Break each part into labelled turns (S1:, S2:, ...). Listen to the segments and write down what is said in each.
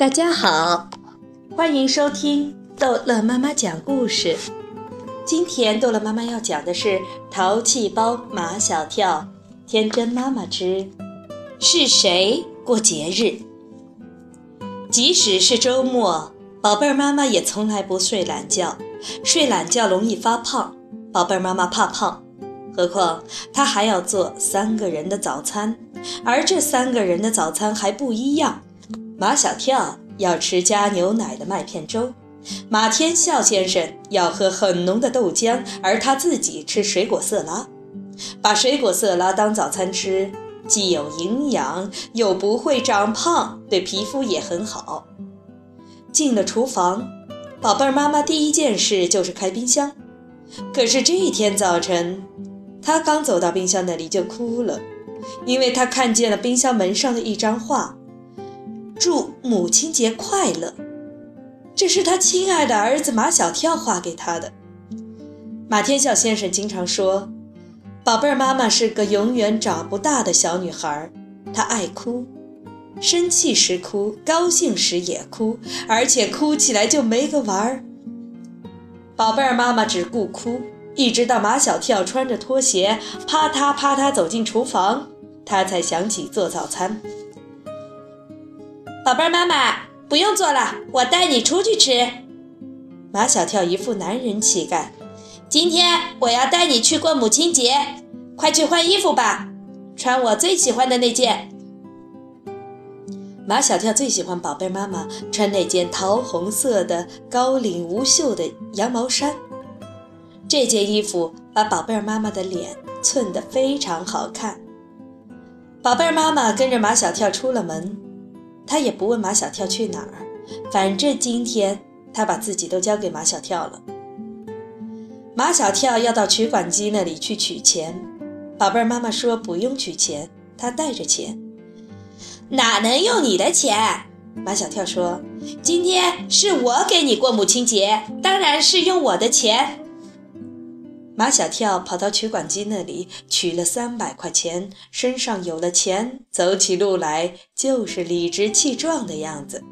S1: 大家好，欢迎收听逗乐妈妈讲故事。今天逗乐妈妈要讲的是《淘气包马小跳》，天真妈妈之是谁过节日？即使是周末，宝贝儿妈妈也从来不睡懒觉，睡懒觉容易发胖，宝贝儿妈妈怕胖，何况她还要做三个人的早餐，而这三个人的早餐还不一样。马小跳要吃加牛奶的麦片粥，马天笑先生要喝很浓的豆浆，而他自己吃水果色拉。把水果色拉当早餐吃，既有营养，又不会长胖，对皮肤也很好。进了厨房，宝贝儿妈妈第一件事就是开冰箱。可是这一天早晨，她刚走到冰箱那里就哭了，因为她看见了冰箱门上的一张画。祝母亲节快乐，这是他亲爱的儿子马小跳画给他的。马天笑先生经常说：“宝贝儿妈妈是个永远长不大的小女孩，她爱哭，生气时哭，高兴时也哭，而且哭起来就没个完儿。”宝贝儿妈妈只顾哭，一直到马小跳穿着拖鞋啪嗒啪嗒走进厨房，她才想起做早餐。宝贝妈妈，不用做了，我带你出去吃。马小跳一副男人气概，今天我要带你去过母亲节，快去换衣服吧，穿我最喜欢的那件。马小跳最喜欢宝贝妈妈穿那件桃红色的高领无袖的羊毛衫，这件衣服把宝贝妈妈的脸衬得非常好看。宝贝妈妈跟着马小跳出了门。他也不问马小跳去哪儿，反正今天他把自己都交给马小跳了。马小跳要到取款机那里去取钱，宝贝儿妈妈说不用取钱，他带着钱。哪能用你的钱？马小跳说：“今天是我给你过母亲节，当然是用我的钱。”马小跳跑到取款机那里取了三百块钱，身上有了钱，走起路来就是理直气壮的样子。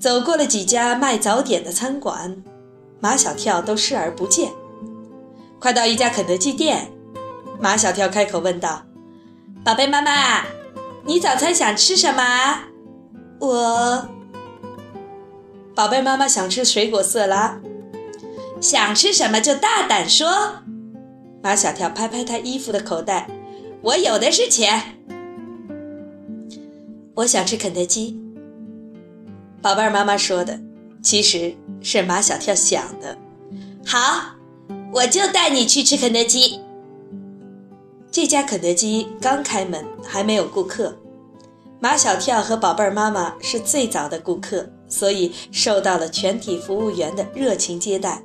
S1: 走过了几家卖早点的餐馆，马小跳都视而不见。快到一家肯德基店，马小跳开口问道：“宝贝妈妈，你早餐想吃什么？”我，宝贝妈妈想吃水果色拉。想吃什么就大胆说。马小跳拍拍他衣服的口袋，我有的是钱。我想吃肯德基。宝贝儿妈妈说的，其实是马小跳想的。好，我就带你去吃肯德基。这家肯德基刚开门，还没有顾客。马小跳和宝贝儿妈妈是最早的顾客，所以受到了全体服务员的热情接待。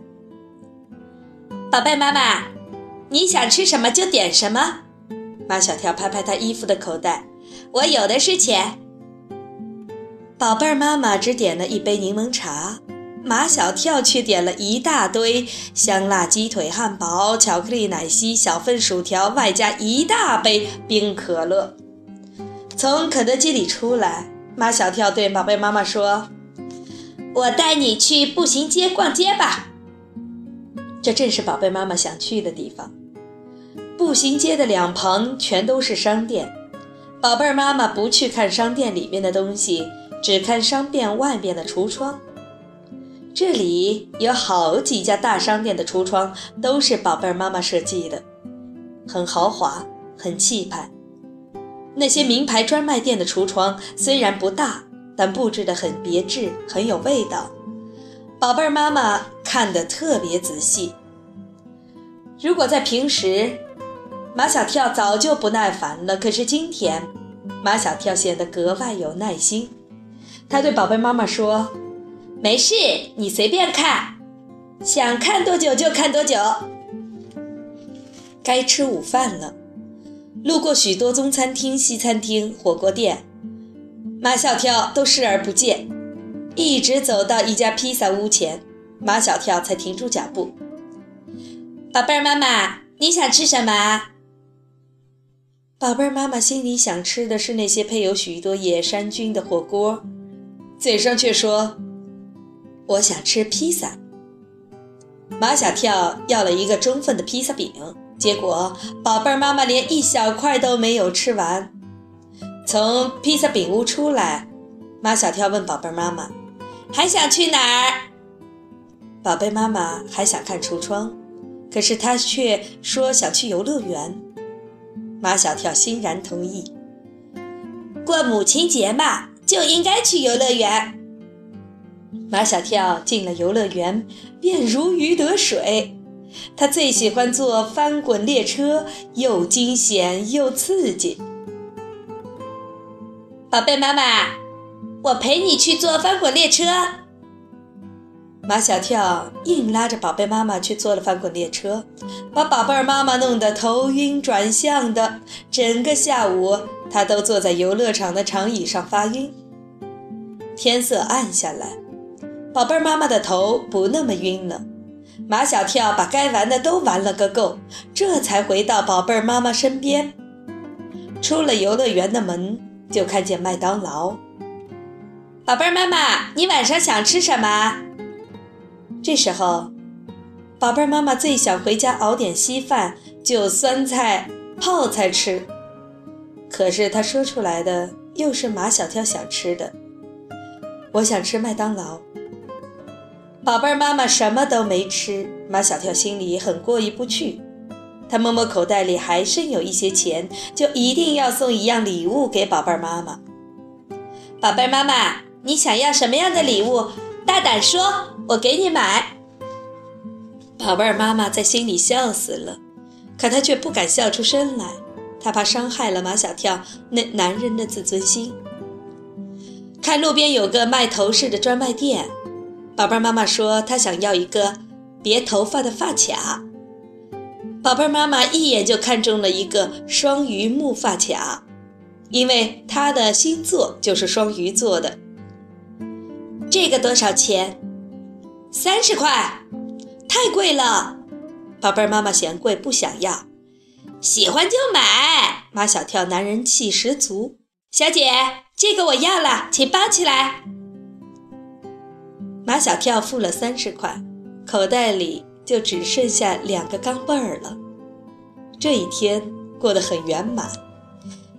S1: 宝贝妈妈，你想吃什么就点什么。马小跳拍拍他衣服的口袋，我有的是钱。宝贝儿妈妈只点了一杯柠檬茶，马小跳却点了一大堆香辣鸡腿汉堡、巧克力奶昔、小份薯条，外加一大杯冰可乐。从肯德基里出来，马小跳对宝贝妈妈说：“我带你去步行街逛街吧。”这正是宝贝妈妈想去的地方。步行街的两旁全都是商店，宝贝儿妈妈不去看商店里面的东西，只看商店外面的橱窗。这里有好几家大商店的橱窗都是宝贝儿妈妈设计的，很豪华，很气派。那些名牌专卖店的橱窗虽然不大，但布置得很别致，很有味道。宝贝儿妈妈看得特别仔细。如果在平时，马小跳早就不耐烦了。可是今天，马小跳显得格外有耐心。他对宝贝妈妈说：“没事，你随便看，想看多久就看多久。”该吃午饭了。路过许多中餐厅、西餐厅、火锅店，马小跳都视而不见。一直走到一家披萨屋前，马小跳才停住脚步。宝贝儿妈妈，你想吃什么？宝贝儿妈妈心里想吃的是那些配有许多野山菌的火锅，嘴上却说：“我想吃披萨。”马小跳要了一个中份的披萨饼，结果宝贝儿妈妈连一小块都没有吃完。从披萨饼屋出来，马小跳问宝贝儿妈妈：“还想去哪儿？”宝贝妈妈还想看橱窗，可是她却说想去游乐园。马小跳欣然同意。过母亲节嘛，就应该去游乐园。马小跳进了游乐园，便如鱼得水。他最喜欢坐翻滚列车，又惊险又刺激。宝贝妈妈，我陪你去坐翻滚列车。马小跳硬拉着宝贝妈妈去坐了翻滚列车，把宝贝儿妈妈弄得头晕转向的。整个下午，他都坐在游乐场的长椅上发晕。天色暗下来，宝贝儿妈妈的头不那么晕了。马小跳把该玩的都玩了个够，这才回到宝贝儿妈妈身边。出了游乐园的门，就看见麦当劳。宝贝儿妈妈，你晚上想吃什么？这时候，宝贝儿妈妈最想回家熬点稀饭，就酸菜、泡菜吃。可是她说出来的又是马小跳想吃的。我想吃麦当劳。宝贝儿妈妈什么都没吃，马小跳心里很过意不去。他摸摸口袋里还剩有一些钱，就一定要送一样礼物给宝贝儿妈妈。宝贝儿妈妈，你想要什么样的礼物？大胆说，我给你买。宝贝儿妈妈在心里笑死了，可她却不敢笑出声来，她怕伤害了马小跳那男人的自尊心。看路边有个卖头饰的专卖店，宝贝儿妈妈说她想要一个别头发的发卡。宝贝儿妈妈一眼就看中了一个双鱼木发卡，因为她的星座就是双鱼座的。这个多少钱？三十块，太贵了。宝贝儿妈妈嫌贵，不想要。喜欢就买。马小跳男人气十足。小姐，这个我要了，请包起来。马小跳付了三十块，口袋里就只剩下两个钢镚儿了。这一天过得很圆满，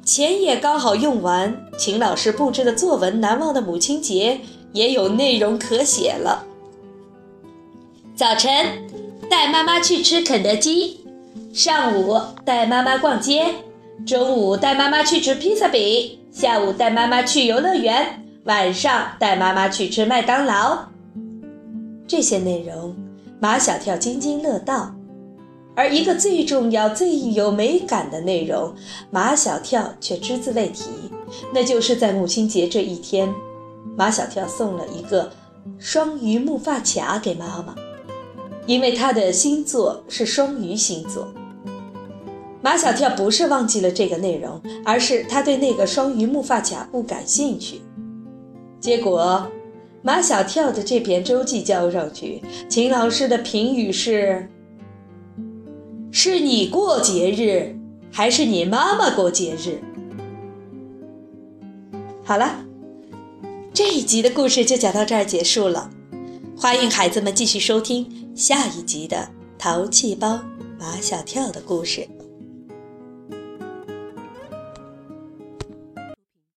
S1: 钱也刚好用完。秦老师布置的作文《难忘的母亲节》。也有内容可写了。早晨带妈妈去吃肯德基，上午带妈妈逛街，中午带妈妈去吃披萨饼，下午带妈妈去游乐园，晚上带妈妈去吃麦当劳。这些内容，马小跳津津乐道。而一个最重要、最有美感的内容，马小跳却只字未提，那就是在母亲节这一天。马小跳送了一个双鱼木发卡给妈妈，因为他的星座是双鱼星座。马小跳不是忘记了这个内容，而是他对那个双鱼木发卡不感兴趣。结果，马小跳的这篇周记交上去，秦老师的评语是：是你过节日，还是你妈妈过节日？好了。这一集的故事就讲到这儿结束了，欢迎孩子们继续收听下一集的《淘气包马小跳》的故事。